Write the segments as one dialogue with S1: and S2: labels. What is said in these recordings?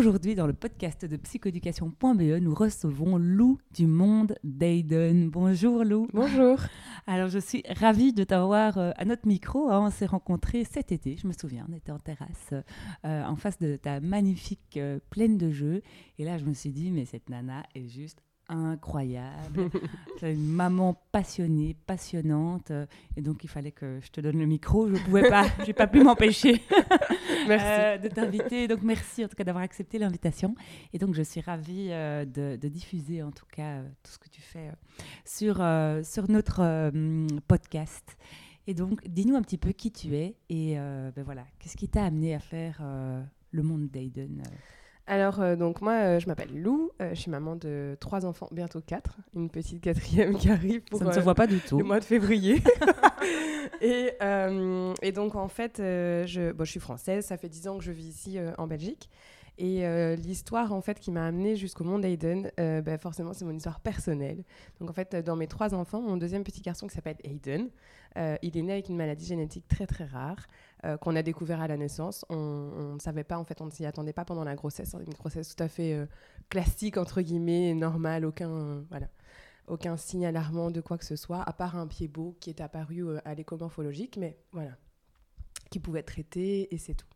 S1: Aujourd'hui, dans le podcast de psychoéducation.be, nous recevons Lou du monde d'Aiden. Bonjour Lou.
S2: Bonjour.
S1: Alors, je suis ravie de t'avoir euh, à notre micro. Hein. On s'est rencontrés cet été, je me souviens. On était en terrasse euh, en face de ta magnifique euh, plaine de jeux. Et là, je me suis dit, mais cette nana est juste incroyable. Une maman passionnée, passionnante. Et donc, il fallait que je te donne le micro. Je ne pouvais pas, je n'ai pas pu m'empêcher euh, de t'inviter. Donc, merci en tout cas d'avoir accepté l'invitation. Et donc, je suis ravie euh, de, diffuser en tout cas euh, tout ce que tu fais sur, sur notre podcast. Et donc, dis-nous un petit peu qui tu es et ben voilà, qu'est-ce qui t'a amené à faire le monde d'Aiden
S2: alors, euh, donc moi, euh, je m'appelle Lou, euh, je suis maman de trois enfants, bientôt quatre, une petite quatrième qui arrive pour
S1: Ça ne se voit pas du tout.
S2: le mois de février. et, et, donc, en fait, je, bon, je suis française, ça fait dix ans que je vis ici en Belgique. Et l'histoire en fait qui m'a amenée jusqu'au monde Aiden, ben, forcément c'est mon histoire personnelle. Donc en fait dans mes trois enfants, mon deuxième petit garçon qui s'appelle Aiden, il est né avec une maladie génétique très très rare. Euh, qu'on a découvert à la naissance. On ne savait pas, en fait, on ne s'y attendait pas pendant la grossesse. Une grossesse tout à fait euh, classique, entre guillemets, normale, aucun, voilà, aucun signe alarmant de quoi que ce soit, à part un pied beau qui est apparu euh, à l'écho morphologique, mais voilà, qui pouvait être traité, et c'est tout.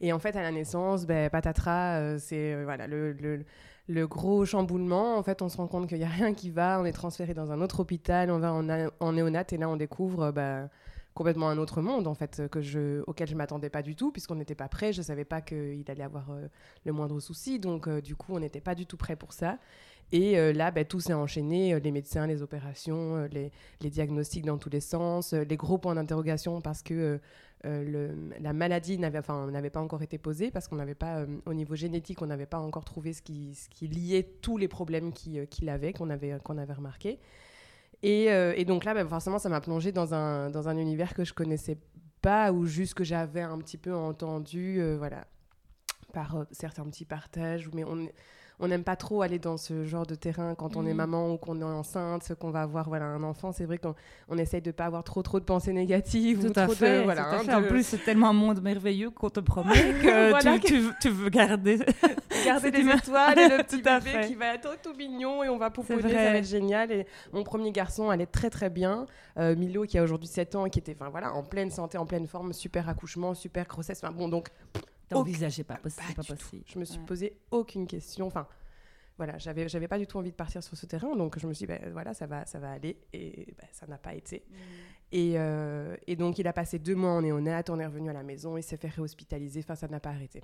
S2: Et en fait, à la naissance, ben, patatras, c'est voilà, le, gros chamboulement. En fait, on se rend compte qu'il n'y a rien qui va. On est transféré dans un autre hôpital, on va en, en néonat, et là, on découvre... Ben, complètement un autre monde en fait que je, auquel je m'attendais pas du tout puisqu'on n'était pas prêt. Je savais pas qu'il allait avoir euh, le moindre souci, donc euh, du coup on n'était pas du tout prêt pour ça. Et euh, là, ben, tout s'est enchaîné, les médecins, les opérations, les, diagnostics dans tous les sens, les gros points d'interrogation parce que la maladie n'avait pas encore été posée, parce qu'on n'avait pas, au niveau génétique, on n'avait pas encore trouvé ce qui, ce qui liait tous les problèmes qu'il avait, qu'on avait, qu'on avait remarqué. Euh, et, donc là, bah, forcément, ça m'a plongé dans un, dans un univers que je connaissais pas ou juste que j'avais un petit peu entendu, euh, voilà, par euh, certains petits partages. Mais on, on n'aime pas trop aller dans ce genre de terrain quand on est mm. maman ou qu'on est enceinte, qu'on va avoir voilà, un enfant. C'est vrai qu'on on essaye de ne pas avoir trop, trop de pensées négatives.
S1: Tout à fait. voilà, hein, En plus, c'est tellement un monde merveilleux qu'on te promet que, tu, tu, veux garder,
S2: garder des étoiles et le petit bébé qui va être tout mignon et on va pouponner, ça va être génial. Et mon premier garçon allait très très bien. Euh, Milo qui a aujourd'hui 7 ans et qui était voilà, en pleine santé, en pleine forme, super accouchement, super grossesse. Enfin, bon, donc
S1: T'envisageais pas, pas, possible.
S2: Je me suis posé aucune question. Enfin, voilà, j'avais, j'avais pas du tout envie de partir sur ce terrain, donc je me suis dit, ben, voilà, ça va, ça va aller, et ben, ça n'a pas été. Mm. Et, euh, et, donc, il a passé deux mois en néonat, on est revenu à la maison, il s'est fait réhospitaliser, enfin, ça n'a pas arrêté.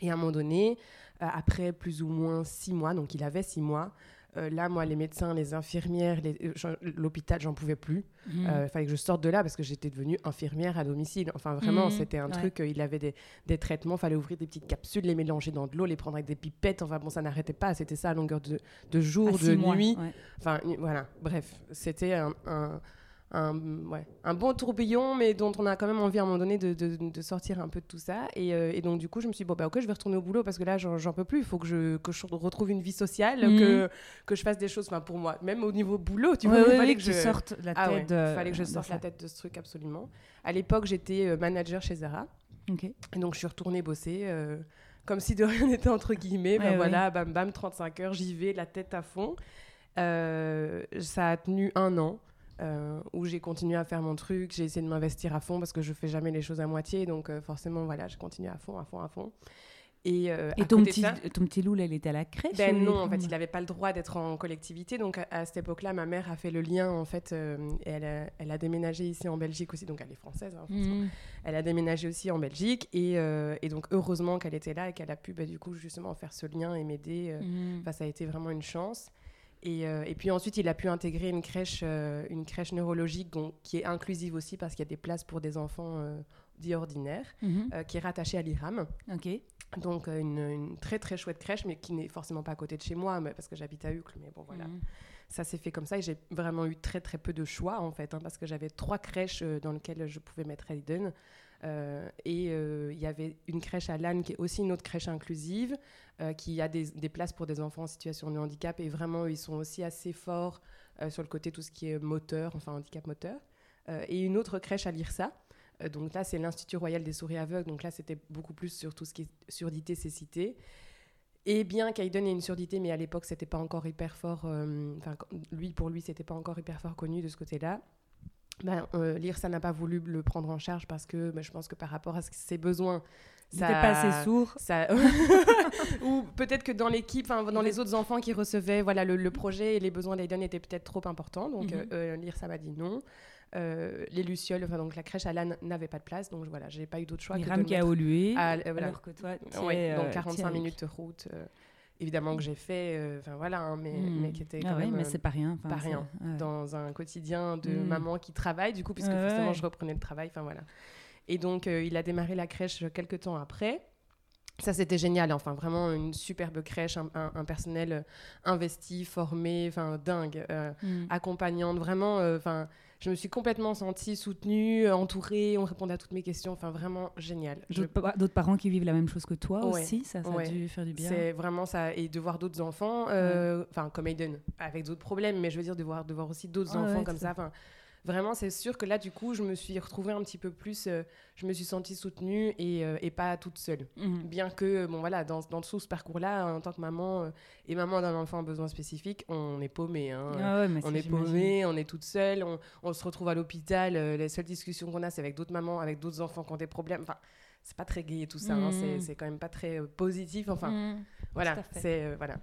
S2: Et à un moment donné, euh, après plus ou moins six mois, donc il avait six mois, euh, là, moi, les médecins, les infirmières, euh, l'hôpital, j'en pouvais plus. Il mmh. fallait que je sorte de là parce que j'étais devenue infirmière à domicile. Enfin, vraiment, mmh. c'était un truc. il avait des, des traitements, fallait ouvrir des petites capsules, les mélanger dans de l'eau, les prendre avec des pipettes. Enfin, bon, ça n'arrêtait pas. C'était ça à longueur de, de jour, de nuit. Enfin, voilà. Bref, c'était un un, ouais, un bon tourbillon, mais dont on a quand même envie à un moment donné de, de, sortir un peu de tout ça. Et, euh, et, donc, du coup, je me suis dit, bon, bah, ok, je vais retourner au boulot parce que là, j'en peux plus. Il faut que je, que je retrouve une vie sociale, mhm. que, que je fasse des choses pour moi. Même au niveau boulot, tu vois, il fallait que, je sorte la ah tête. Fallait que je sorte la tête de ce truc, absolument. À l'époque, j'étais euh, manager chez Zara. Et donc, je suis retournée bosser. Euh, comme si de rien n'était entre guillemets, ben voilà, bam bam, 35 heures, j'y vais, la tête à fond. ça a tenu un an. Euh, où j'ai continué à faire mon truc, j'ai essayé de m'investir à fond parce que je fais jamais les choses à moitié, donc euh, forcément voilà, j'ai continué à fond, à fond, à fond.
S1: Et, euh, ton, petit, ton petit loup, là, il était à la crèche
S2: Ben non, en fait, il n'avait pas le droit d'être en collectivité. Donc, à, cette époque-là, ma mère a fait le lien, en fait, et elle a, elle a, déménagé ici en Belgique aussi. Donc, elle est française, hein, mmh. Elle a déménagé aussi en Belgique. Et, et donc, heureusement qu'elle était là et qu'elle a pu, bah, du coup, justement, faire ce lien et m'aider. Mmh. ça a été vraiment une chance. Et, euh, et, puis ensuite, il a pu intégrer une crèche, euh, une crèche neurologique qui est inclusive aussi parce qu'il y a des places pour des enfants euh, dits ordinaires,
S1: Mhm.
S2: qui est rattachée à l'IRAM.
S1: Ok.
S2: Donc une, une très très chouette crèche, mais qui n'est forcément pas à côté de chez moi, mais, parce que j'habite à Uccle. Mais bon, voilà.
S1: Mhm.
S2: Ça s'est fait comme ça et j'ai vraiment eu très très peu de choix en fait, hein, parce que j'avais trois crèches euh, dans lesquelles je pouvais mettre Hayden. Euh, et euh, il y avait une crèche à Lannes qui est aussi une autre crèche inclusive, euh, qui a des, places pour des enfants en situation de handicap. Et vraiment, ils sont aussi assez forts sur le côté tout ce qui est moteur, enfin handicap moteur. Et une autre crèche à l'IRSA. Donc là, c'est l'Institut Royal des Souris Aveugles. Donc là, c'était beaucoup plus sur tout ce qui est surdité, cécité. Et bien qu'Aiden ait une surdité, mais à l'époque, c'était pas encore hyper fort. Enfin, lui, pour lui, c'était pas encore hyper fort connu de ce côté-là. Ben, euh, l'IRSA n'a pas voulu le prendre en charge parce que ben, je pense que par rapport à ses besoins,
S1: Il n'était pas assez sourd.
S2: ça... ou peut-être que dans l'équipe, dans les autres enfants qui recevaient, voilà, le, le projet et les besoins d'Aiden étaient peut-être trop importants. Donc
S1: Mhm.
S2: euh, euh, l'IRSA m'a dit non. Euh, les Lucioles, enfin donc la crèche à l'âne n'avait pas de place, donc voilà, j'ai pas eu d'autre choix. que de
S1: qui a
S2: euh, voilà.
S1: Alors que toi, tu
S2: Ouais,
S1: es,
S2: donc
S1: euh,
S2: 45
S1: tu es avec.
S2: minutes de route, évidemment que j'ai fait, euh, enfin voilà, hein, mais,
S1: Mhm.
S2: mais qui était
S1: Ah
S2: quand
S1: ouais,
S2: même
S1: mais
S2: euh,
S1: c'est pas rien.
S2: pas rien.
S1: ouais.
S2: dans un quotidien de
S1: Mhm.
S2: maman qui travaille, du coup, puisque
S1: Ouais,
S2: forcément je reprenais le travail, enfin voilà. Et donc euh, il a démarré la crèche quelques temps après. Ça, c'était génial. Enfin, vraiment une superbe crèche, un, un- un personnel euh, investi, formé, enfin dingue, euh, accompagnante. Vraiment, euh, enfin, je me suis complètement sentie soutenue, entourée. On répondait à toutes mes questions. Enfin, vraiment génial.
S1: D'autres pa- d'autres parents qui vivent la même chose que toi
S2: Ouais,
S1: aussi, ça, ça
S2: ouais.
S1: a dû faire du bien.
S2: C'est vraiment ça. Et de voir d'autres enfants, euh, enfin, comme Aiden, avec d'autres problèmes, mais je veux dire, de voir, de voir aussi d'autres enfants comme ça. Enfin, vraiment, c'est sûr que là, du coup, je me suis retrouvée un petit peu plus. euh, je me suis sentie soutenue et, euh, et pas toute seule.
S1: Mhm.
S2: Bien que, bon, voilà, dans, dans tout ce parcours-là, en tant que maman euh, et maman d'un enfant à besoin spécifique, on est paumé. hein.
S1: Ah ouais,
S2: On est paumé, on est toute seule, on, on se retrouve à l'hôpital. euh, les seules discussions qu'on a, c'est avec d'autres mamans, avec d'autres enfants qui ont des problèmes. Enfin, c'est pas très gai tout ça. hein,
S1: Mhm.
S2: c'est- quand même pas très euh, positif. Enfin,
S1: Mhm.
S2: voilà, c'est euh, voilà.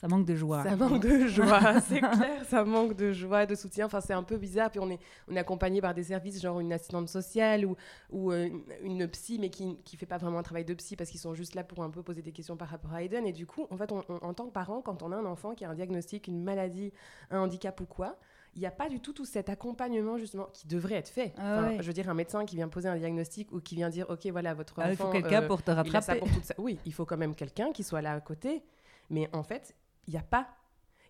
S1: Ça manque de joie.
S2: Ça manque de joie, c'est clair, ça manque de joie, de soutien. Enfin, c'est un peu bizarre. Puis on est, on est accompagné par des services, genre une assistante sociale ou, ou euh, une, psy, mais qui ne fait pas vraiment un travail de psy parce qu'ils sont juste là pour un peu poser des questions par rapport à Aiden. Et du coup, en fait, on- on- en tant que parent, quand on a un enfant qui a un diagnostic, une maladie, un handicap ou quoi, il n'y a pas du tout tout cet accompagnement justement qui devrait être fait.
S1: Ah
S2: Enfin,
S1: ouais.
S2: Je veux dire, un médecin qui vient poser un diagnostic ou qui vient dire, ok, voilà, votre
S1: Ah, il
S2: enfant.
S1: faut quelqu'un
S2: euh,
S1: pour te
S2: il a ça
S1: rattraper.
S2: pour toute sa- Oui, il faut quand même quelqu'un qui soit là à côté. Mais en fait, il n'y a pas.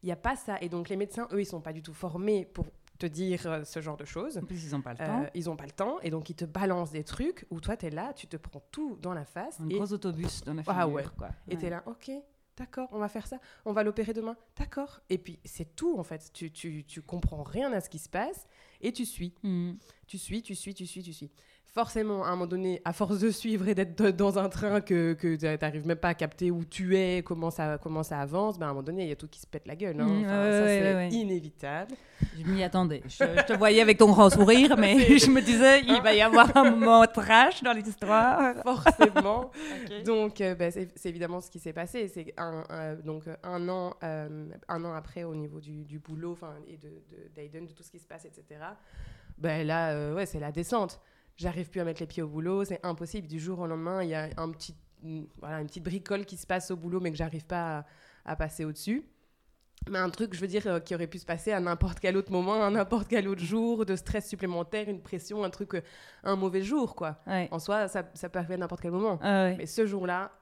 S2: Il n'y a pas ça. Et donc, les médecins, eux, ils sont pas du tout formés pour te dire euh, ce genre de choses.
S1: En plus, ils n'ont pas le
S2: Euh,
S1: temps.
S2: ils n'ont pas le temps. Et donc, ils te balancent des trucs où toi, tu es là, tu te prends tout dans la face.
S1: Un
S2: et
S1: gros autobus dans la
S2: Ah
S1: figure.
S2: ouais.
S1: Quoi.
S2: et tu
S1: Ouais.
S2: es là, ok, d'accord, on va faire ça. On va l'opérer demain. D'accord. Et puis, c'est tout, en fait. Tu, tu, tu comprends rien à ce qui se passe et tu suis.
S1: Mhm.
S2: Tu suis, tu suis, tu suis, tu suis. Forcément, à un moment donné, à force de suivre et d'être dans un train que, que tu n'arrives même pas à capter où tu es, comment ça, comment ça avance, ben à un moment donné, il y a tout qui se pète la gueule. hein.
S1: Mm,
S2: Enfin,
S1: ouais,
S2: ça,
S1: ouais,
S2: c'est
S1: ouais, ouais.
S2: inévitable.
S1: Je m'y attendais. Je, je te voyais avec ton grand sourire, mais je me disais, il va y avoir un moment trash dans l'histoire.
S2: Forcément. Donc, euh, ben, c'est c'est évidemment ce qui s'est passé. C'est un, un- donc, euh, un, an, euh, un an après, au niveau du, du boulot et de, de, d'Aiden, de tout ce qui se passe, etc., ben, là, euh, ouais, c'est la descente. J'arrive plus à mettre les pieds au boulot, c'est impossible. Du jour au lendemain, il y a un petit, une- voilà, une petite bricole qui se passe au boulot, mais que j'arrive pas à, à passer au-dessus. Mais un truc, je veux dire, euh, qui aurait pu se passer à n'importe quel autre moment, à n'importe quel autre jour, de stress supplémentaire, une pression, un truc, euh, un mauvais jour, quoi.
S1: Ouais.
S2: En soi, ça, ça peut arriver à n'importe quel moment.
S1: Ah ouais.
S2: Mais ce jour-là,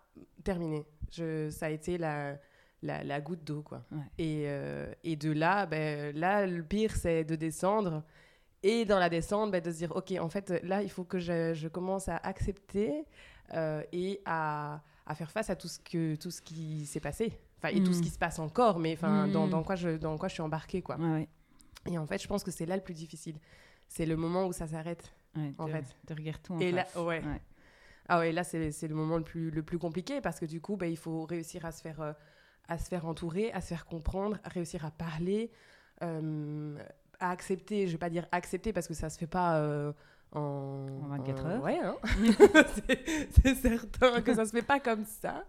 S2: terminé. Je, ça a été la, la, la goutte d'eau, quoi.
S1: Ouais.
S2: Et, euh, et de là, ben, là, le pire, c'est de descendre. Et dans la descente, ben, de se dire, OK, en fait, là, il faut que je, je commence à accepter euh, et à, à faire face à tout ce, que, tout ce qui s'est passé. Enfin, et tout ce
S1: Mm.
S2: qui se passe encore, mais enfin, dans,
S1: Mm.
S2: dans, quoi je, dans quoi je suis embarquée, quoi.
S1: Ouais, ouais.
S2: Et en fait, je pense que c'est là le plus difficile. C'est le moment où ça s'arrête.
S1: Ouais,
S2: En
S1: te-
S2: fait.
S1: te regardes tout en
S2: Et là,
S1: face.
S2: ouais. Ah ouais, là, c'est le moment le plus, le plus compliqué parce que du coup, bah, il faut réussir à se, faire, euh, à se faire entourer, à se faire comprendre, à réussir à parler, euh, accepter. Je vais pas dire accepter parce que ça se fait pas euh, en,
S1: En 24 heures.
S2: Ouais, hein. C'est- certain que ça se fait pas comme ça.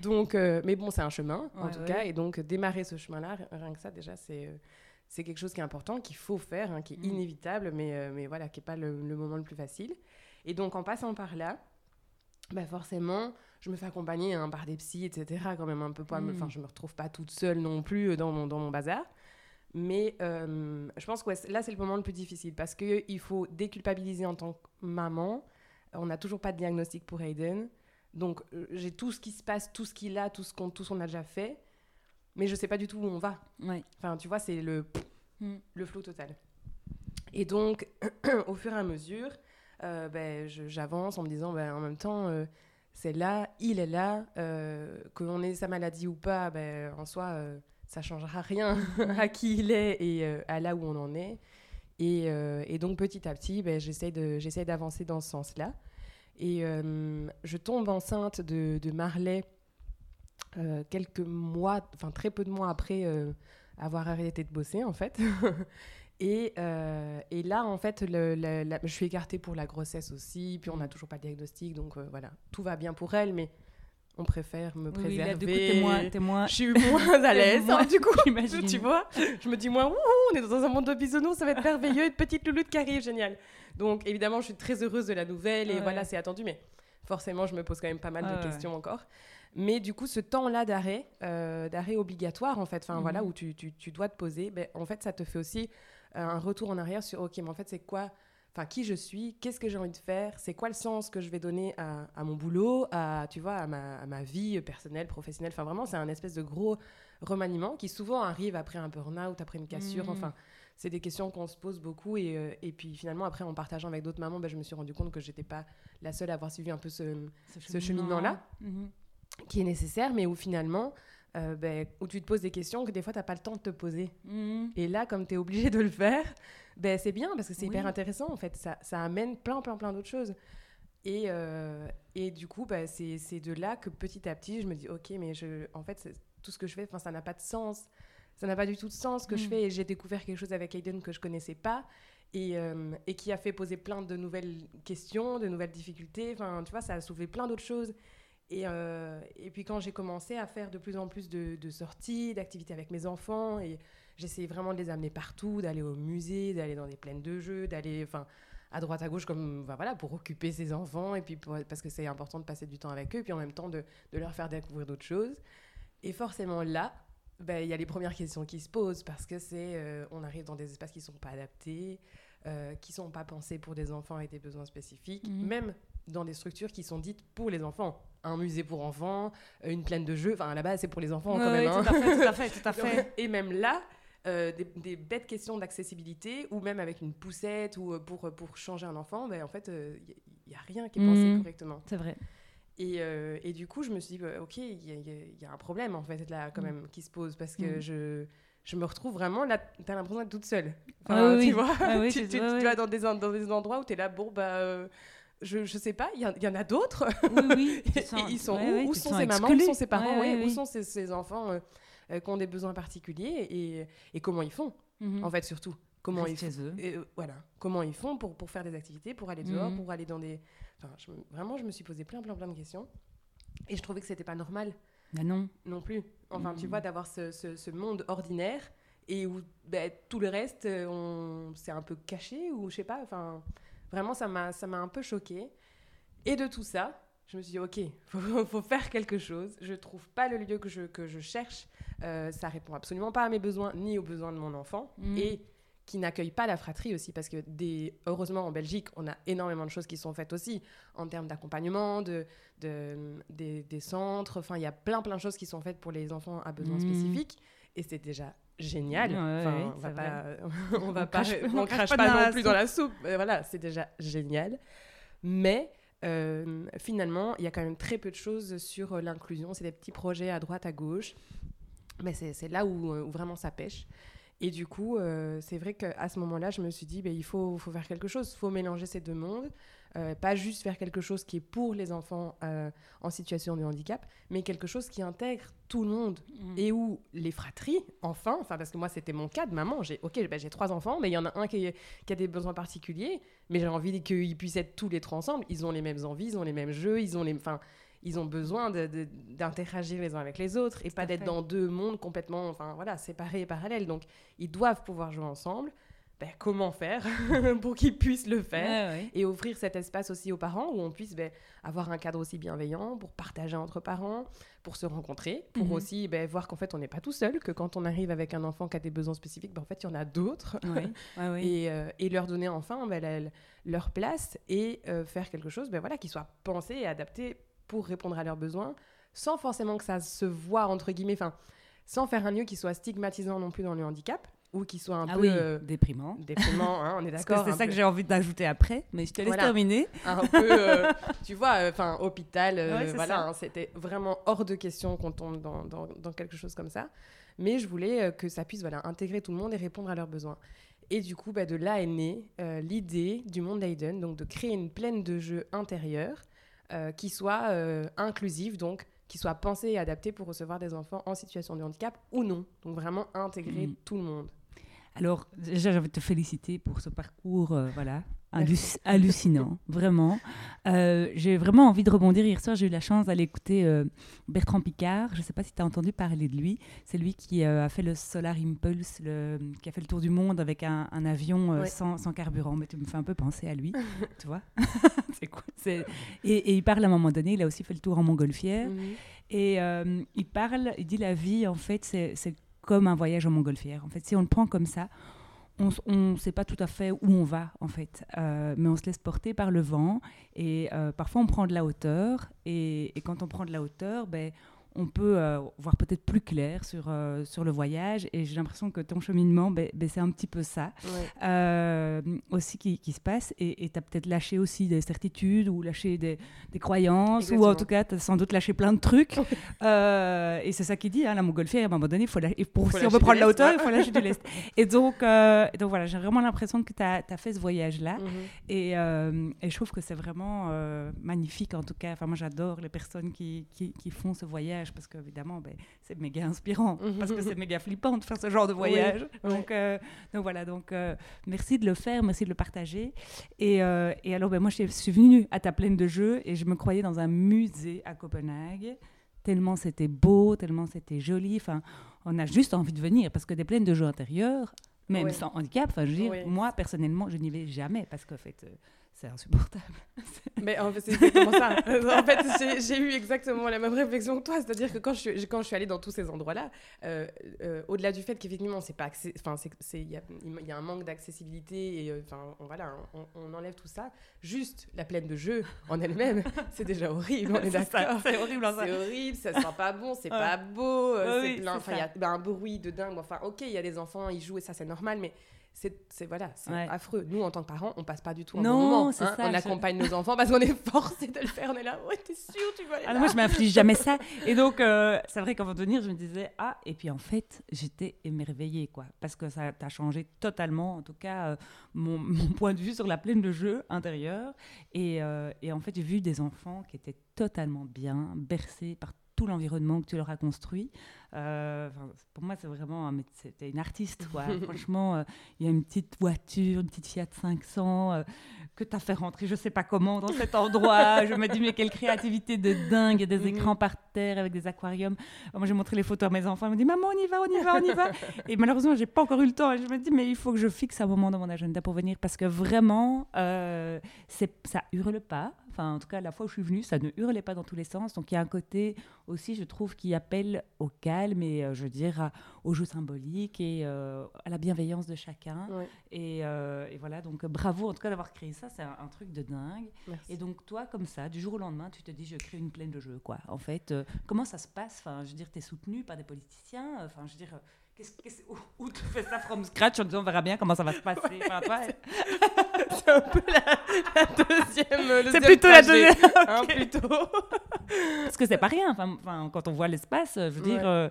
S2: Donc, euh, mais bon, c'est un chemin en tout
S1: ouais.
S2: cas. Et donc, démarrer ce chemin-là, rien que ça, déjà, c'est. euh, c'est quelque chose qui est important, qu'il faut faire, hein, qui est
S1: Mm.
S2: inévitable, mais, euh, mais voilà, qui n'est pas le, le moment le plus facile. Et donc, en passant par là, bah forcément, je me fais accompagner hein, par des psys, etc. Quand même un peu.
S1: Mm.
S2: Enfin, je me retrouve pas toute seule non plus dans mon, dans mon bazar. Mais euh, je pense que ouais, là, c'est le moment le plus difficile parce qu'il faut déculpabiliser en tant que maman. On n'a toujours pas de diagnostic pour Hayden. Donc, euh, j'ai tout ce qui se passe, tout ce qu'il a, tout ce qu'on qu'on a déjà fait. Mais je sais pas du tout où on va.
S1: Ouais.
S2: Enfin, tu vois, c'est le,
S1: Mm.
S2: le flou total. Et donc, au fur et à mesure, euh, ben, j'avance en me disant, ben, en même temps, c'est là, il est là, qu'on ait sa maladie ou pas, ben, en soi, ça changera rien à qui il est et euh, à là où on en est. Et, euh, et donc, petit à petit, ben, j'essaie d'avancer dans ce sens-là. Et euh, je tombe enceinte de, de Marley quelques mois, enfin très peu de mois après avoir arrêté de bosser, en fait. et, euh, et là, en fait, le- le- la- je suis écartée pour la grossesse aussi, puis on n'a toujours pas de diagnostic, donc euh, voilà, tout va bien pour elle, mais on préfère me
S1: Oui,
S2: préserver.
S1: là, du coup, t'es moins, t'es moins-
S2: Je suis moins à l'aise,
S1: moins-
S2: hein, du coup, tu vois. Je me dis, moi, Wouhou, on est dans un monde de bisounours, ça va être merveilleux, une petite louloute qui arrive, génial. Donc, évidemment, je suis très heureuse de la nouvelle, et
S1: Ouais.
S2: voilà, c'est attendu, mais forcément, je me pose quand même pas mal de
S1: ouais.
S2: questions encore. Mais du coup, ce temps-là d'arrêt, euh, d'arrêt obligatoire, en fait, enfin
S1: Mhm.
S2: voilà, où tu, tu- tu dois te poser, ben, en fait, ça te fait aussi euh, un retour en arrière sur, ok, mais en fait, c'est quoi Enfin, qui je suis, qu'est-ce que j'ai envie de faire, c'est quoi le sens que je vais donner à, à mon boulot, à, tu vois, à ma, à ma vie personnelle, professionnelle. Enfin, vraiment, c'est un espèce de gros remaniement qui souvent arrive après un burn-out, après une cassure.
S1: Mhm.
S2: Enfin, c'est des questions qu'on se pose beaucoup. Et, euh, et puis finalement, après, en partageant avec d'autres mamans, ben, je me suis rendu compte que j'étais pas la seule à avoir suivi un peu ce, ce cheminement-là.
S1: Mhm.
S2: qui est nécessaire, mais où finalement, euh, ben, où tu te poses des questions que des fois, tu n'as pas le temps de te poser.
S1: Mhm.
S2: Et là, comme tu es obligé de le faire, ben, c'est bien parce que c'est
S1: Oui.
S2: hyper intéressant en fait. Ça, ça amène plein, plein, plein d'autres choses. Et, euh, et du coup, ben, c'est de là que petit à petit, je me dis, ok, mais je, en fait, tout ce que je fais, ça n'a pas de sens. Ça n'a pas du tout de sens ce que je
S1: Mm.
S2: fais. Et j'ai découvert quelque chose avec Aiden que je connaissais pas. Et, euh, et qui a fait poser plein de nouvelles questions, de nouvelles difficultés. Enfin, tu vois, ça a soulevé plein d'autres choses. Et, euh, et puis quand j'ai commencé à faire de plus en plus de, de sorties, d'activités avec mes enfants, et j'essayais vraiment de les amener partout, d'aller au musée, d'aller dans des plaines de jeux, d'aller enfin, à droite à gauche comme enfin, voilà, pour occuper ses enfants, et puis pour- parce que c'est important de passer du temps avec eux, et puis en même temps de, de leur faire découvrir d'autres choses. Et forcément là, ben, il y a les premières questions qui se posent, parce que c'est euh, on arrive dans des espaces qui ne sont pas adaptés, euh, qui ne sont pas pensés pour des enfants avec des besoins spécifiques,
S1: Mhm.
S2: même dans des structures qui sont dites pour les enfants. Un musée pour enfants, une plaine de jeux, enfin à la base c'est pour les enfants
S1: Ouais,
S2: quand même. hein.
S1: tout à fait, tout à fait, tout à fait.
S2: Et même là, euh, des, des bêtes questions d'accessibilité, ou même avec une poussette, ou euh, pour, pour changer un enfant, ben, en fait, il n'y a, rien qui est pensé
S1: Mhm.
S2: correctement.
S1: C'est vrai.
S2: Et, euh, et du coup, je me suis dit, bah, ok, il y, a- y y un problème en fait là quand
S1: Mm.
S2: même qui se pose parce que
S1: Mm.
S2: je, je me retrouve vraiment là, tu as l'impression d'être toute seule.
S1: Ah oui,
S2: tu vois,
S1: Ah oui,
S2: tu, tu-
S1: ouais,
S2: tu
S1: ouais.
S2: vas dans des, dans des endroits où tu es là, bon, bah, euh, je, je sais pas, il y, en- il y en a d'autres.
S1: Oui, oui.
S2: Et ils sont
S1: ouais,
S2: où
S1: ouais,
S2: Où sont ces mamans Où sont ces parents? Où sont ces enfants euh, euh, qui ont des besoins particuliers et, et comment ils font
S1: Mhm.
S2: En fait, surtout, comment
S1: Reste
S2: ils
S1: chez eux.
S2: et, euh, voilà, comment ils font pour, pour faire des activités, pour aller dehors,
S1: Mhm.
S2: pour aller dans des... Enfin, je vraiment, je me suis posé plein, plein, plein de questions. Et je trouvais que c'était pas normal
S1: Bah non.
S2: non plus. Enfin, tu
S1: Mhm.
S2: vois, d'avoir ce, ce- ce monde ordinaire et où ben, tout le reste, euh, on... c'est un peu caché ou je sais pas. Enfin, vraiment, ça m'a ça m'a un peu choqué. Et de tout ça, je me suis dit, ok, faut, faut faire quelque chose. Je trouve pas le lieu que je, que je cherche. Euh, ça répond absolument pas à mes besoins ni aux besoins de mon enfant.
S1: Mhm.
S2: Et qui n'accueille pas la fratrie aussi, parce que des, heureusement en Belgique, on a énormément de choses qui sont faites aussi en termes d'accompagnement, de, de- des, des centres. Enfin, il y a plein plein de choses qui sont faites pour les enfants à besoins
S1: Mhm.
S2: spécifiques, et c'est déjà génial.
S1: Ouais,
S2: Enfin,
S1: ouais,
S2: on va pas, on va
S1: On
S2: pas,
S1: crache-
S2: on pas, non plus dans la soupe. Mais voilà, c'est déjà génial. Mais euh, finalement, il y a quand même très peu de choses sur euh, l'inclusion. C'est des petits projets à droite, à gauche. Mais c'est là où, euh, où vraiment ça pêche. Et du coup, euh, c'est vrai qu'à ce moment-là, je me suis dit, ben, il faut faire quelque chose, il faut mélanger ces deux mondes. Euh, pas juste faire quelque chose qui est pour les enfants euh, en situation de handicap, mais quelque chose qui intègre tout le monde
S1: Mhm.
S2: et où les fratries, enfin, enfin parce que moi c'était mon cas de maman, j'ai ok, ben, j'ai trois enfants, mais il y en a un qui, qui a des besoins particuliers, mais j'ai envie qu'ils puissent être tous les trois ensemble. Ils ont les mêmes envies, ils ont les mêmes jeux, ils ont les, enfin, ils ont besoin d'interagir les uns avec les autres et pas d'être dans deux mondes complètement, enfin voilà, séparés et parallèles. Donc ils doivent pouvoir jouer ensemble, ben, comment faire pour qu'ils puissent le faire.
S1: Ouais, ouais.
S2: Et offrir cet espace aussi aux parents où on puisse ben, avoir un cadre aussi bienveillant pour partager entre parents, pour se rencontrer, pour
S1: Mhm.
S2: aussi ben, voir qu'en fait on n'est pas tout seul, que quand on arrive avec un enfant qui a des besoins spécifiques, en fait il y en a d'autres.
S1: Ouais.
S2: Et, euh, et leur donner enfin la- leur place et euh, faire quelque chose voilà, qui soit pensé et adapté pour répondre à leurs besoins, sans forcément que ça se voit entre guillemets, enfin, sans faire un lieu qui soit stigmatisant non plus dans le handicap ou qui soit un
S1: ah
S2: peu
S1: oui,
S2: euh,
S1: déprimant.
S2: déprimant, hein, on est d'accord.
S1: c'est
S2: un
S1: ça
S2: peu-
S1: que j'ai envie d'ajouter après, mais je te laisse
S2: Voilà.
S1: terminer.
S2: un peu, euh, tu vois, enfin, hôpital, euh,
S1: Ouais, c'est
S2: voilà, hein, c'était vraiment hors de question qu'on tombe dans, dans- dans quelque chose comme ça. Mais je voulais que ça puisse voilà, intégrer tout le monde et répondre à leurs besoins. Et du coup, bah, de là est née l'idée du monde Hayden, donc de créer une plaine de jeux intérieure qui soit inclusive, donc qui soit pensée et adaptée pour recevoir des enfants en situation de handicap ou non. Donc vraiment intégrer
S1: Mhm.
S2: tout le monde.
S1: Alors, déjà, envie de te féliciter pour ce parcours, euh, voilà, hallucinant, vraiment. Euh, j'ai vraiment envie de rebondir. Hier soir, j'ai eu la chance d'aller écouter euh, Bertrand Picard. Je ne sais pas si tu as entendu parler de lui. C'est lui qui euh, a fait le Solar Impulse, le- qui a fait le tour du monde avec un, un avion
S2: Ouais.
S1: sans, sans carburant. Mais tu me fais un peu penser à lui, tu vois. C'est cool. Et, et il parle à un moment donné, il a aussi fait le tour en montgolfière.
S2: Mhm.
S1: Et euh, il parle, il dit la vie, en fait, c'est c'est comme un voyage en montgolfière. En fait, si on le prend comme ça, on ne sait pas tout à fait où on va, en fait. Euh, mais on se laisse porter par le vent. Et euh, parfois, on prend de la hauteur. Et, et quand on prend de la hauteur, ben, on peut euh, voir peut-être plus clair sur, euh, sur le voyage. Et j'ai l'impression que ton cheminement, ben, c'est un petit peu ça
S2: Ouais.
S1: euh, aussi qui, qui se passe et tu as peut-être lâché aussi des certitudes ou lâché des, des croyances ou en tout cas tu as sans doute lâché plein de trucs et c'est ça qu'il dit hein, la montgolfière à un moment donné il faut lâcher, pour,
S2: Faut
S1: si on veut prendre la hauteur il faut lâcher du lest et donc, donc voilà j'ai vraiment l'impression que tu as, fait ce voyage là
S2: Mhm.
S1: et, et je trouve que c'est vraiment magnifique en tout cas. Enfin, moi j'adore les personnes qui, qui, qui font ce voyage parce qu'évidemment ben, c'est méga inspirant, parce que c'est méga flippant de faire ce genre de voyage.
S2: oui.
S1: Donc, euh, donc voilà, donc euh, merci de le faire, merci de le partager. Et, euh, et alors ben, moi je suis venue à ta plaine de jeux et je me croyais dans un musée à Copenhague. Tellement c'était beau, tellement c'était joli. Enfin, on a juste envie de venir parce que des plaines de jeux intérieures, même
S2: Ouais.
S1: sans handicap, enfin, je veux dire,
S2: Ouais.
S1: moi personnellement, je n'y vais jamais parce qu'en fait, euh, c'est insupportable.
S2: Mais en fait, c'est exactement ça. en fait, j'ai- eu exactement la même réflexion que toi. C'est-à-dire que quand je, suis, quand je suis allée dans tous ces endroits-là, euh, euh, au-delà du fait qu'effectivement, c'est pas enfin, il y a, y a un manque d'accessibilité et euh, enfin, on, voilà, on, on enlève tout ça. Juste la plaine de jeu en elle-même, c'est déjà horrible. On est d'accord.
S1: c'est horrible, hein, ça.
S2: C'est horrible, ça sent pas bon, c'est
S1: Ouais.
S2: pas beau,
S1: Ouais,
S2: c'est
S1: oui,
S2: plein. il y a ben, un bruit de dingue. Enfin, ok, il y a des enfants, ils jouent et ça, c'est normal, mais c'est voilà, c'est
S1: Ouais.
S2: affreux. Nous, en tant que parents, on passe pas du tout un
S1: Non,
S2: bon moment. hein.
S1: ça,
S2: On accompagne nos enfants parce qu'on est forcé de le faire. On est là, ouais, t'es sûr, tu vas aller
S1: Ah, moi, je m'inflige jamais ça. Et donc, euh, c'est vrai qu'avant de venir, je me disais, ah, et puis en fait, j'étais émerveillée, quoi. Parce que ça t'a changé totalement, en tout cas, euh, mon, mon point de vue sur la plaine de jeu intérieure. Et, euh, et en fait, j'ai vu des enfants qui étaient totalement bien, bercés par tout l'environnement que tu leur as construit. Euh, pour moi, c'est vraiment, c'était une artiste, quoi. Franchement, euh, il y a une petite voiture, une petite Fiat 500 euh, que tu as fait rentrer, je sais pas comment, dans cet endroit. je me dis, mais quelle créativité de dingue. Il y a des
S2: Mhm.
S1: écrans par terre avec des aquariums. Alors, moi, j'ai montré les photos à mes enfants. Ils me disent, maman, on y va, on y va, on y va. Et malheureusement, j'ai pas encore eu le temps. Et je me dis, mais il faut que je fixe un moment dans mon agenda pour venir parce que vraiment, euh, c'est, ça hurle pas. Enfin, en tout cas, la fois où je suis venue, ça ne hurlait pas dans tous les sens. Donc, il y a un côté aussi, je trouve, qui appelle au calme et, euh, je veux dire, à- au jeu symbolique et euh, à la bienveillance de chacun.
S2: Ouais,
S1: Et, euh, et voilà, donc bravo en tout cas d'avoir créé ça, c'est un, un truc de dingue.
S2: merci.
S1: Et donc toi, comme ça, du jour au lendemain, tu te dis, je crée une plaine de jeux, quoi. En fait, comment ça se passe? Enfin, je veux dire, tu es soutenu par des politiciens? Enfin, je veux dire, euh, où, où tu fais ça from scratch en disant, on verra bien comment ça va se passer
S2: c'est un peu la, la deuxième. le
S1: C'est plutôt la deuxième,
S2: hein, plutôt.
S1: Parce que c'est pas rien. Enfin, quand on voit l'espace, euh, je veux
S2: Ouais.
S1: dire, euh,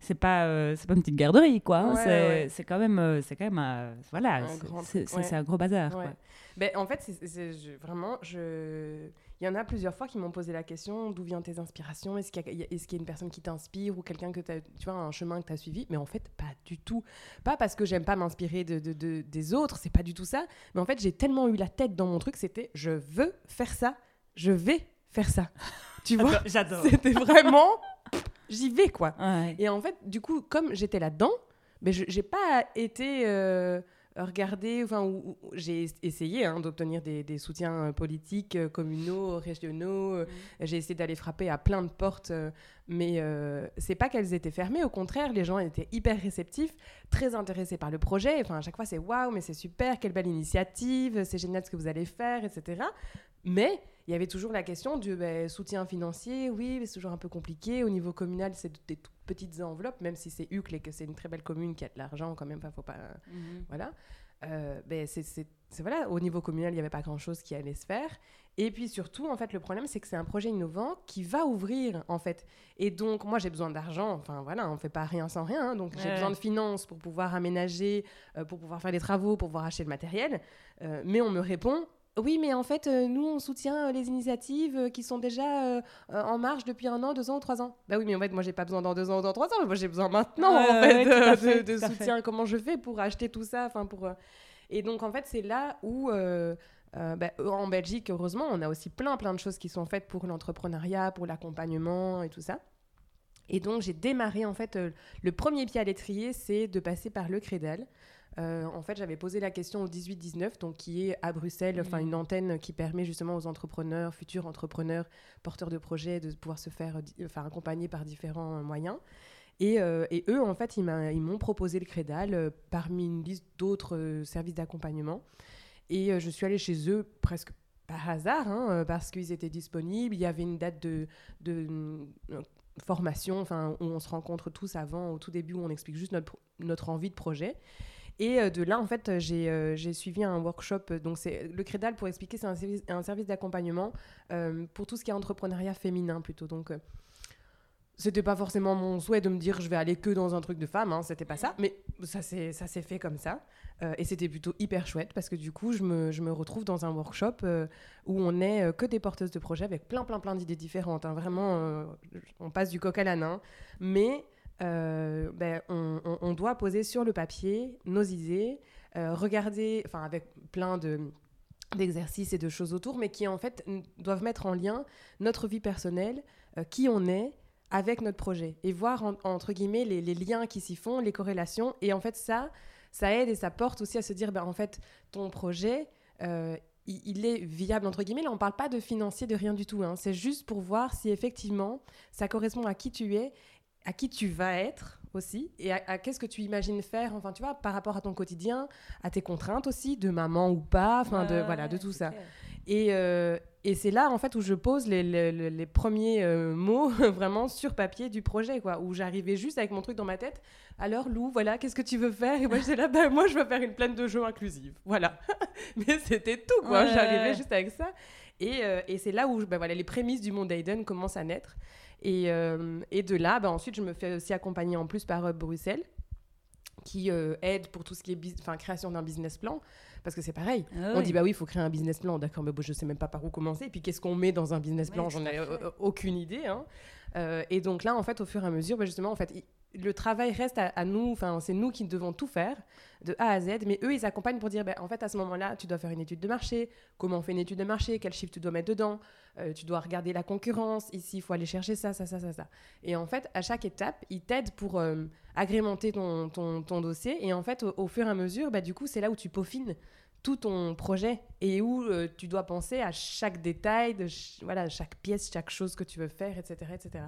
S1: c'est pas, euh, c'est pas une petite garderie, quoi. hein.
S2: Ouais,
S1: c'est, quand même, euh, c'est quand même, euh, voilà,
S2: Un
S1: c'est, un gros bazar. Quoi.
S2: Ben, en fait, c'est, c'est- je- vraiment, je... il y en a plusieurs fois qui m'ont posé la question d'où viennent tes inspirations? Est-ce qu'il y a, est-ce qu'il y a une personne qui t'inspire ou quelqu'un que t'as, tu vois, un chemin que tu as suivi? Mais en fait, pas du tout. Pas parce que j'aime pas m'inspirer de, de- de- des autres, c'est pas du tout ça. Mais en fait, j'ai tellement eu la tête dans mon truc, c'était je veux faire ça, je vais faire ça. Tu vois?
S1: J'adore.
S2: C'était vraiment, j'y vais quoi.
S1: Ouais.
S2: Et en fait, du coup, comme j'étais là-dedans, mais je j'ai pas été euh, regarder, enfin, j'ai essayé hein, d'obtenir des, soutiens politiques, communaux, régionaux. Mmh. J'ai essayé d'aller frapper à plein de portes, mais c'est pas qu'elles étaient fermées. Au contraire, les gens étaient hyper réceptifs, très intéressés par le projet. Enfin, à chaque fois, c'est waouh, mais c'est super, quelle belle initiative, c'est génial ce que vous allez faire, etc. Mais il y avait toujours la question du ben, soutien financier. Oui, c'est toujours un peu compliqué. Au niveau communal, c'est des toutes petites enveloppes, même si c'est Uccle et que c'est une très belle commune qui a de l'argent quand même. faut pas. Mhm. Voilà. Euh, ben, c'est voilà, au niveau communal, il n'y avait pas grand-chose qui allait se faire. Et puis surtout, en fait, le problème, c'est que c'est un projet innovant qui va ouvrir, en fait. Et donc, moi, j'ai besoin d'argent. Enfin, voilà, on ne fait pas rien sans rien. Hein. donc, j'ai besoin de finances pour pouvoir aménager, euh, pour pouvoir faire des travaux, pour pouvoir acheter le matériel. Euh, mais on me répond, oui, mais en fait, euh, nous, on soutient euh, les initiatives euh, qui sont déjà en marche depuis un an, deux ans ou trois ans. Bah oui, mais en fait, moi, j'ai pas besoin dans deux ans ou dans trois ans. Moi, j'ai besoin maintenant, en fait, de, soutien. Comment je fais pour acheter tout ça enfin, pour, Et donc, en fait, c'est là où... Bah, en Belgique, heureusement, on a aussi plein, plein de choses qui sont faites pour l'entrepreneuriat, pour l'accompagnement et tout ça. Et donc, j'ai démarré, en fait, le premier pied à l'étrier, c'est de passer par le Crédal. Euh, en fait, j'avais posé la question au 18-19, donc qui est à Bruxelles, enfin une antenne qui permet justement aux entrepreneurs, futurs entrepreneurs, porteurs de projets, de pouvoir se faire, enfin, accompagner par différents moyens. Et, euh, eux, en fait, ils m'ont proposé le Crédal euh, parmi une liste d'autres services d'accompagnement. Et je suis allée chez eux presque par hasard, hein, parce qu'ils étaient disponibles. Il y avait une date de, de formation, enfin, où on se rencontre tous avant, au tout début, où on explique juste notre, notre envie de projet. Et euh, de là, en fait, euh, j'ai suivi un workshop. Donc, c'est le Crédal, pour expliquer, c'est un service, d'accompagnement euh, pour tout ce qui est entrepreneuriat féminin plutôt. Donc, c'était pas forcément mon souhait de me dire je vais aller que dans un truc de femme, hein, c'était pas ça, mais ça s'est fait comme ça. et c'était plutôt hyper chouette parce que du coup, je me, retrouve dans un workshop où on est que des porteuses de projets avec plein, plein, plein d'idées différentes. Hein. Vraiment, on passe du coq à l'âne. Hein. Mais euh, ben, on, doit poser sur le papier nos idées, euh, regarder, enfin avec plein de d'exercices et de choses autour, mais qui en fait doivent mettre en lien notre vie personnelle, euh, qui on est, avec notre projet, et voir entre guillemets les, liens qui s'y font, les corrélations, et en fait ça, ça aide et ça porte aussi à se dire, ben, en fait, ton projet, il, est viable entre guillemets. Là, on parle pas de financier, de rien du tout. Hein. C'est juste pour voir si effectivement ça correspond à qui tu es à qui tu vas être aussi et à, qu'est-ce que tu imagines faire enfin tu vois par rapport à ton quotidien à tes contraintes aussi de maman ou pas enfin de voilà de tout ça. et, euh, et c'est là en fait où je pose les, les, premiers euh, mots vraiment sur papier du projet quoi où j'arrivais juste avec mon truc dans ma tête. Alors Lou voilà qu'est-ce que tu veux faire? Et moi j'étais là ben moi je veux faire une plaine de jeux inclusive. Voilà. Mais c'était tout quoi. J'arrivais juste avec ça. Et, euh, et c'est là où ben, voilà les prémices du monde Aiden commencent à naître et, euh, et de là, bah, ensuite, je me fais aussi accompagner en plus par euh, Bruxelles qui euh, aide pour tout ce qui est enfin création d'un business plan parce que c'est pareil. Ah on dit bah oui il faut créer un business plan d'accord mais bon, je sais même pas par où commencer et puis qu'est-ce qu'on met dans un business plan? j'en ai aucune idée hein. et donc là en fait au fur et à mesure bah, justement en fait le travail reste à, nous, enfin c'est nous qui devons tout faire de A à Z, mais eux ils accompagnent pour dire ben, en fait à ce moment-là tu dois faire une étude de marché, comment on fait une étude de marché, quel chiffre tu dois mettre dedans, euh, tu dois regarder la concurrence, ici il faut aller chercher ça, ça, ça, ça, ça. Et en fait à chaque étape ils t'aident pour euh, agrémenter ton, ton, dossier et en fait au, fur et à mesure bah, du coup c'est là où tu peaufines tout ton projet et où euh, tu dois penser à chaque détail, de voilà, chaque pièce, chaque chose que tu veux faire, etc. etc.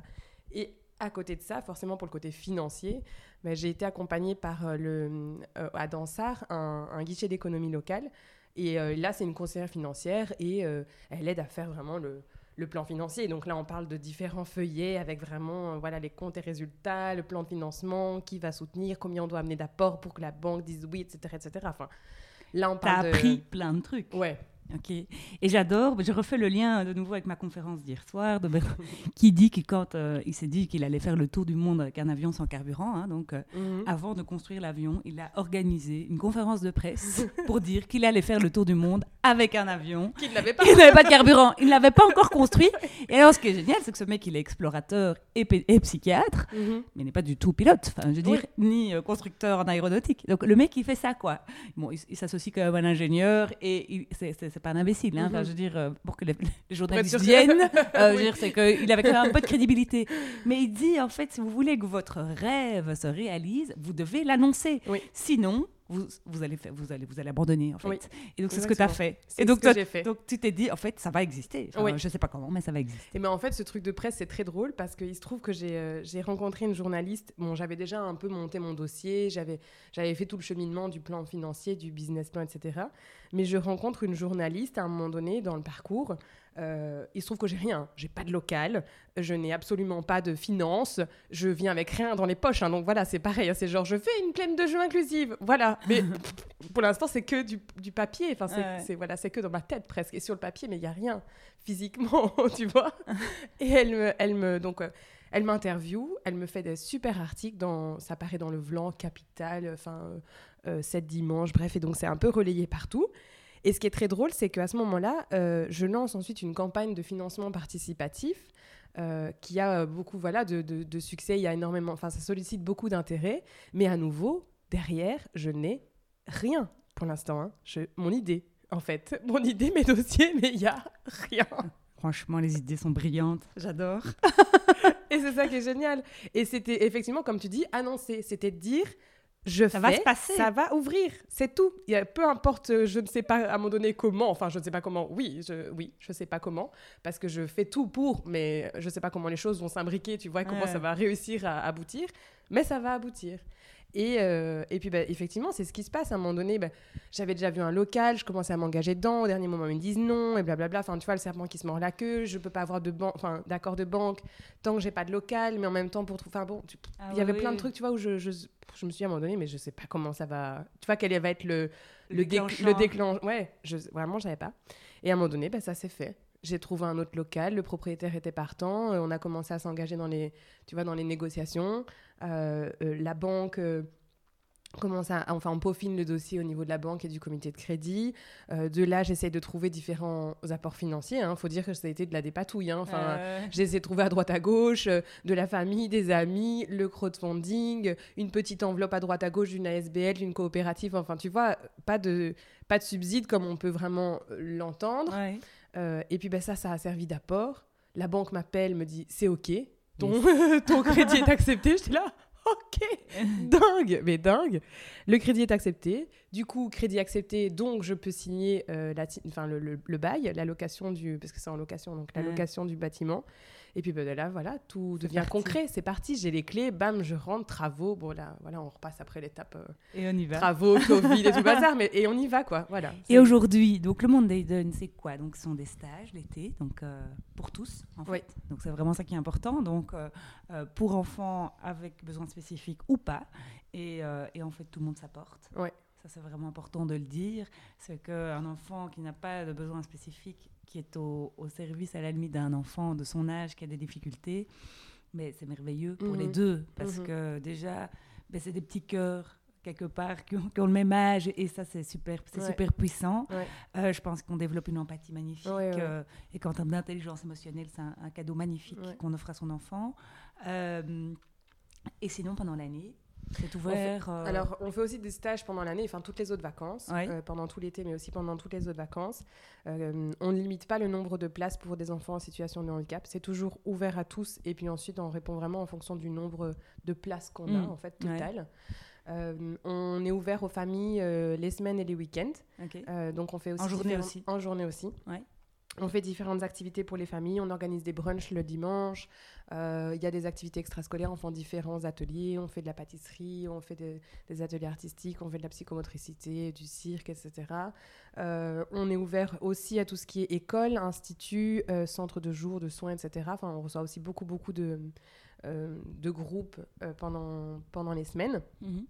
S2: Et à côté de ça, forcément pour le côté financier, ben, j'ai été accompagnée par euh, le, euh, à Dansard, un, guichet d'économie locale. Et euh, là, c'est une conseillère financière et elle aide à faire vraiment le, le, plan financier. Donc là, on parle de différents feuillets avec vraiment voilà, les comptes et résultats, le plan de financement, qui va soutenir, combien on doit amener d'apport pour que la banque dise oui, etc. etc. Enfin,
S1: là, on parle T'as appris plein de trucs.
S2: Ouais,
S1: Ok. Et j'adore, je refais le lien de nouveau avec ma conférence d'hier soir, de qui dit que quand euh, il s'est dit qu'il allait faire le tour du monde avec un avion sans carburant, hein, donc euh, mhm. avant de construire l'avion, il a organisé une conférence de presse pour dire qu'il allait faire le tour du monde avec un avion.
S2: Qu'il n'avait pas.
S1: pas de carburant. Il ne l'avait pas encore construit. Et alors, ce qui est génial, c'est que ce mec, il est explorateur et, psychiatre, mhm. mais il n'est pas du tout pilote, enfin, je veux dire, ni euh, constructeur en aéronautique. Donc, le mec, il fait ça, quoi. Bon, il, s'associe quand même à un ingénieur et c'est pas un imbécile. Hein. Enfin, mhm. je veux dire, euh, pour que les, journalistes viennent, euh, c'est qu'il avait quand même un peu de crédibilité. Mais il dit, en fait, si vous voulez que votre rêve se réalise, vous devez l'annoncer. Sinon, vous, vous, allez, faire, vous, allez, vous allez abandonner, en fait.
S2: Oui,
S1: et donc, c'est ce que tu as fait.
S2: C'est
S1: Et donc,
S2: ce que fait.
S1: donc, tu t'es dit, en fait, ça va exister. Enfin,
S2: Oui.
S1: Je sais pas comment, mais ça va exister.
S2: Et ben en fait, ce truc de presse, c'est très drôle parce qu'il se trouve que j'ai euh, rencontré une journaliste. Bon, j'avais déjà un peu monté mon dossier, j'avais fait tout le cheminement du plan financier, du business plan, etc. Mais je rencontre une journaliste à un moment donné dans le parcours. Euh, il se trouve que j'ai rien, j'ai pas de local, je n'ai absolument pas de finances, je viens avec rien dans les poches. hein. donc voilà, c'est pareil, hein, c'est genre je fais une plaine de jeu inclusive, voilà. Mais pour l'instant, c'est que du, du papier, enfin c'est
S1: Ouais.
S2: c'est- voilà, c'est que dans ma tête presque et sur le papier, mais il y a rien physiquement, tu vois. Et elle me, elle me donc, euh, elle m'interviewe, elle me fait des super articles dans, ça paraît dans le Vlan, Capital, enfin, euh, euh, 7 dimanche, bref, et donc c'est un peu relayé partout. Et ce qui est très drôle, c'est qu'à ce moment-là, euh, je lance ensuite une campagne de financement participatif euh, qui a beaucoup, voilà, de, de- de succès. Il y a énormément, enfin, ça sollicite beaucoup d'intérêt, mais à nouveau, derrière, je n'ai rien pour l'instant. hein. Je- mon idée, en fait, mon idée, mes dossiers, mais il y a rien.
S1: Franchement, les idées sont brillantes. J'adore.
S2: Et c'est ça qui est génial. Et c'était effectivement, comme tu dis, annoncé. C'était de dire, je
S1: Ça
S2: fais,
S1: va se passer.
S2: ça va ouvrir. C'est tout. Il y a, peu importe, euh, je ne sais pas à un moment donné comment. Enfin, je ne sais pas comment. Oui, je, oui, je sais pas comment, parce que je fais tout pour, mais je ne sais pas comment les choses vont s'imbriquer. Tu vois comment ça va réussir à aboutir, mais ça va aboutir. Et, euh, et puis, bah, effectivement, c'est ce qui se passe. À un moment donné, bah, j'avais déjà vu un local, je commençais à m'engager dedans. Au dernier moment, ils me disent non, et blablabla. Enfin, tu vois, le serpent qui se mord la queue. Je peux pas avoir de enfin, d'accord de banque tant que j'ai pas de local, mais en même temps, pour trouver. Enfin, bon, tu-
S1: Ah
S2: il y avait plein de trucs, tu vois, où je, je, je me suis dit à un moment donné, mais je sais pas comment ça va. Tu vois, quel va être le,
S1: Le
S2: le, déc-
S1: déclenchant.
S2: le déclenche. Ouais, je, vraiment, j'avais pas. Et à un moment donné, bah, ça s'est fait. J'ai trouvé un autre local, le propriétaire était partant, euh, on a commencé à s'engager dans les, tu vois, dans les négociations. Euh, euh, la banque euh, commence à, enfin, on peaufine le dossier au niveau de la banque et du comité de crédit. Euh, de là, j'essaie de trouver différents apports financiers. Il faut dire que ça a été de la dépatouille. hein. Enfin,
S1: Euh,
S2: essayé de trouver à droite à gauche, euh, de la famille, des amis, le crowdfunding, une petite enveloppe à droite à gauche d'une ASBL, d'une coopérative. Enfin, tu vois, pas de, pas de subside comme on peut vraiment l'entendre.
S1: ouais.
S2: Et puis ben, ça, ça a servi d'apport. La banque m'appelle, me dit c'est OK, ton, ton crédit est accepté. J'étais là, OK, dingue, mais dingue. Le crédit est accepté. Du coup, crédit accepté, donc je peux signer euh, la ti- enfin, le, le- le bail, la location du, parce que c'est en location, donc la
S1: Ouais.
S2: location du bâtiment. Et puis ben, de là, voilà, tout devient
S1: parti.
S2: concret. C'est parti, j'ai les clés, bam, je rentre, travaux. Bon là, voilà, on repasse après l'étape euh,
S1: Et on y va.
S2: travaux, Covid et tout le bazar, mais et on y va quoi, voilà.
S1: Et aujourd'hui, donc le monde d'Aiden, c'est quoi? Donc ce sont des stages l'été, donc euh, pour tous en fait.
S2: Oui.
S1: Donc c'est vraiment ça qui est important. Donc euh, pour enfants avec besoins spécifiques ou pas, et, et en fait tout le monde s'apporte.
S2: Ouais.
S1: Ça c'est vraiment important de le dire. C'est qu'un enfant qui n'a pas de besoins spécifiques, qui est au, au service à la limite d'un enfant de son âge qui a des difficultés, mais c'est merveilleux pour les
S2: Mhm.
S1: deux parce
S2: Mhm.
S1: que déjà, ben, c'est des petits cœurs quelque part qui ont, qui ont le même âge et ça c'est super, c'est
S2: Ouais.
S1: super puissant.
S2: Ouais.
S1: Euh, je pense qu'on développe une empathie magnifique
S2: Ouais,
S1: euh, et qu'en termes d'intelligence émotionnelle, c'est un, un cadeau magnifique qu'on offre à son enfant. Euh, et sinon, pendant l'année, c'est ouvert. euh,
S2: Alors, on fait aussi des stages pendant l'année, enfin toutes les autres vacances,
S1: Ouais.
S2: euh, pendant tout l'été, mais aussi pendant toutes les autres vacances. Euh, on ne limite pas le nombre de places pour des enfants en situation de handicap. C'est toujours ouvert à tous. Et puis ensuite, on répond vraiment en fonction du nombre de places qu'on a,
S1: Mm.
S2: en fait,
S1: Ouais.
S2: total. Euh, on est ouvert aux familles les semaines et les week-ends. donc, on fait aussi
S1: En journée aussi.
S2: En journée aussi.
S1: Ouais.
S2: On fait différentes activités pour les familles. On organise des brunchs le dimanche. Euh, Il y a des activités extrascolaires. On fait différents ateliers. On fait de la pâtisserie. On fait des, ateliers artistiques. On fait de la psychomotricité, du cirque, etc. Euh, on est ouvert aussi à tout ce qui est école, institut, euh, centre de jour, de soins, etc. Enfin, on reçoit aussi beaucoup, beaucoup de, de groupes pendant, pendant les semaines.
S1: Mhm.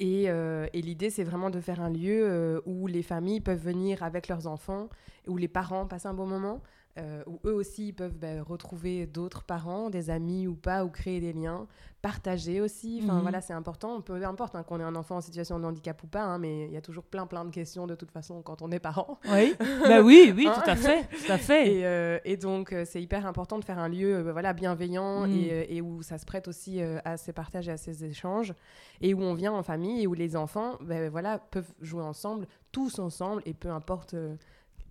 S2: Et, euh, et l'idée, c'est vraiment de faire un lieu euh, où les familles peuvent venir avec leurs enfants, où les parents passent un bon moment, euh, où eux aussi ils peuvent ben, retrouver d'autres parents, des amis ou pas, ou créer des liens, partager aussi. Enfin
S1: Mhm.
S2: voilà, c'est important. Peu importe hein, qu'on ait un enfant en situation de handicap ou pas, hein, mais il y a toujours plein plein de questions de toute façon quand on est parent.
S1: Oui, bah oui, oui,
S2: Hein
S1: tout à fait, tout à fait.
S2: Et, euh, et donc, euh, c'est hyper important de faire un lieu euh, voilà, bienveillant
S1: Mm.
S2: et, et où ça se prête aussi à ces partages et à ces échanges. Et où on vient en famille et où les enfants ben, voilà, peuvent jouer ensemble, tous ensemble, et peu importe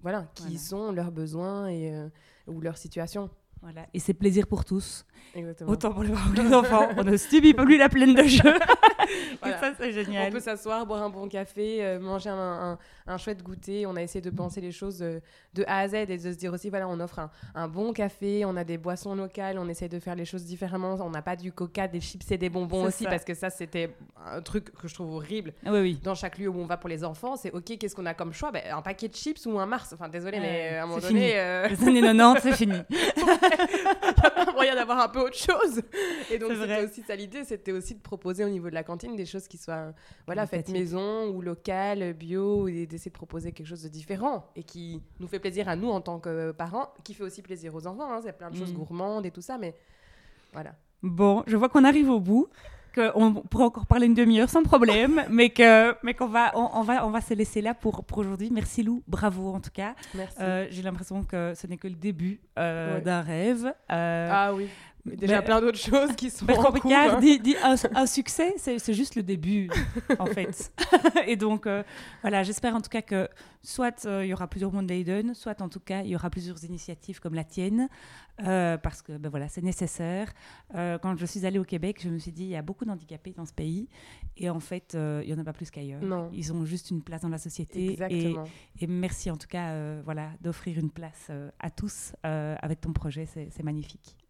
S2: voilà, qui
S1: Voilà.
S2: sont leurs besoins et, euh, ou leur situation.
S1: Voilà. Et c'est plaisir pour tous.
S2: Exactement.
S1: Autant pour les parents que les enfants. On ne subit pas plus la plaine de jeu.
S2: Voilà.
S1: Et ça, c'est génial.
S2: On peut s'asseoir, boire un bon café, euh, manger un, un- un chouette goûter. On a essayé de penser les choses euh, de A à Z et de se dire aussi, voilà, on offre un, un bon café, on a des boissons locales, on essaye de faire les choses différemment. On n'a pas du coca, des chips et des bonbons aussi,
S1: ça.
S2: parce que ça, c'était un truc que je trouve horrible.
S1: Ah oui, oui.
S2: Dans chaque lieu où on va pour les enfants, c'est OK, qu'est-ce qu'on a comme choix? Ben, Un paquet de chips ou un Mars? Enfin, désolé, mais à un moment donné, euh,
S1: Les années 90, c'est fini.
S2: il y a pas moyen d'avoir un peu autre chose. Et donc, c'était aussi ça l'idée, c'était aussi de proposer au niveau de la cantine des choses qui soient voilà, faites maison ou locales, bio, et d'essayer de proposer quelque chose de différent et qui nous fait plaisir à nous en tant que parents, qui fait aussi plaisir aux enfants. Hein. C'est plein de choses
S1: Mm.
S2: gourmandes et tout ça, mais voilà.
S1: Bon, je vois qu'on arrive au bout, qu'on pourrait encore parler une demi-heure sans problème, mais que mais qu'on va on, on va on va se laisser là pour pour aujourd'hui. Merci Lou, bravo en tout cas.
S2: Merci.
S1: Euh, J'ai l'impression que ce n'est que le début euh,
S2: Ouais.
S1: d'un rêve. Euh,
S2: ah oui. Mais déjà
S1: mais-
S2: plein d'autres choses qui sont en cours, hein.
S1: dit, dit un, un succès, c'est juste le début, en fait. et donc, euh, voilà, j'espère en tout cas que soit euh, il y aura plusieurs Mondayden, soit en tout cas il y aura plusieurs initiatives comme la tienne, euh, parce que ben voilà, c'est nécessaire. Quand je suis allée au Québec, je me suis dit, il y a beaucoup d'handicapés dans ce pays, et en fait, il n'y en a pas plus qu'ailleurs. Ils ont juste une place dans la société. Et,
S2: Exactement.
S1: et merci en tout cas voilà, d'offrir une place à tous avec ton projet, c'est magnifique.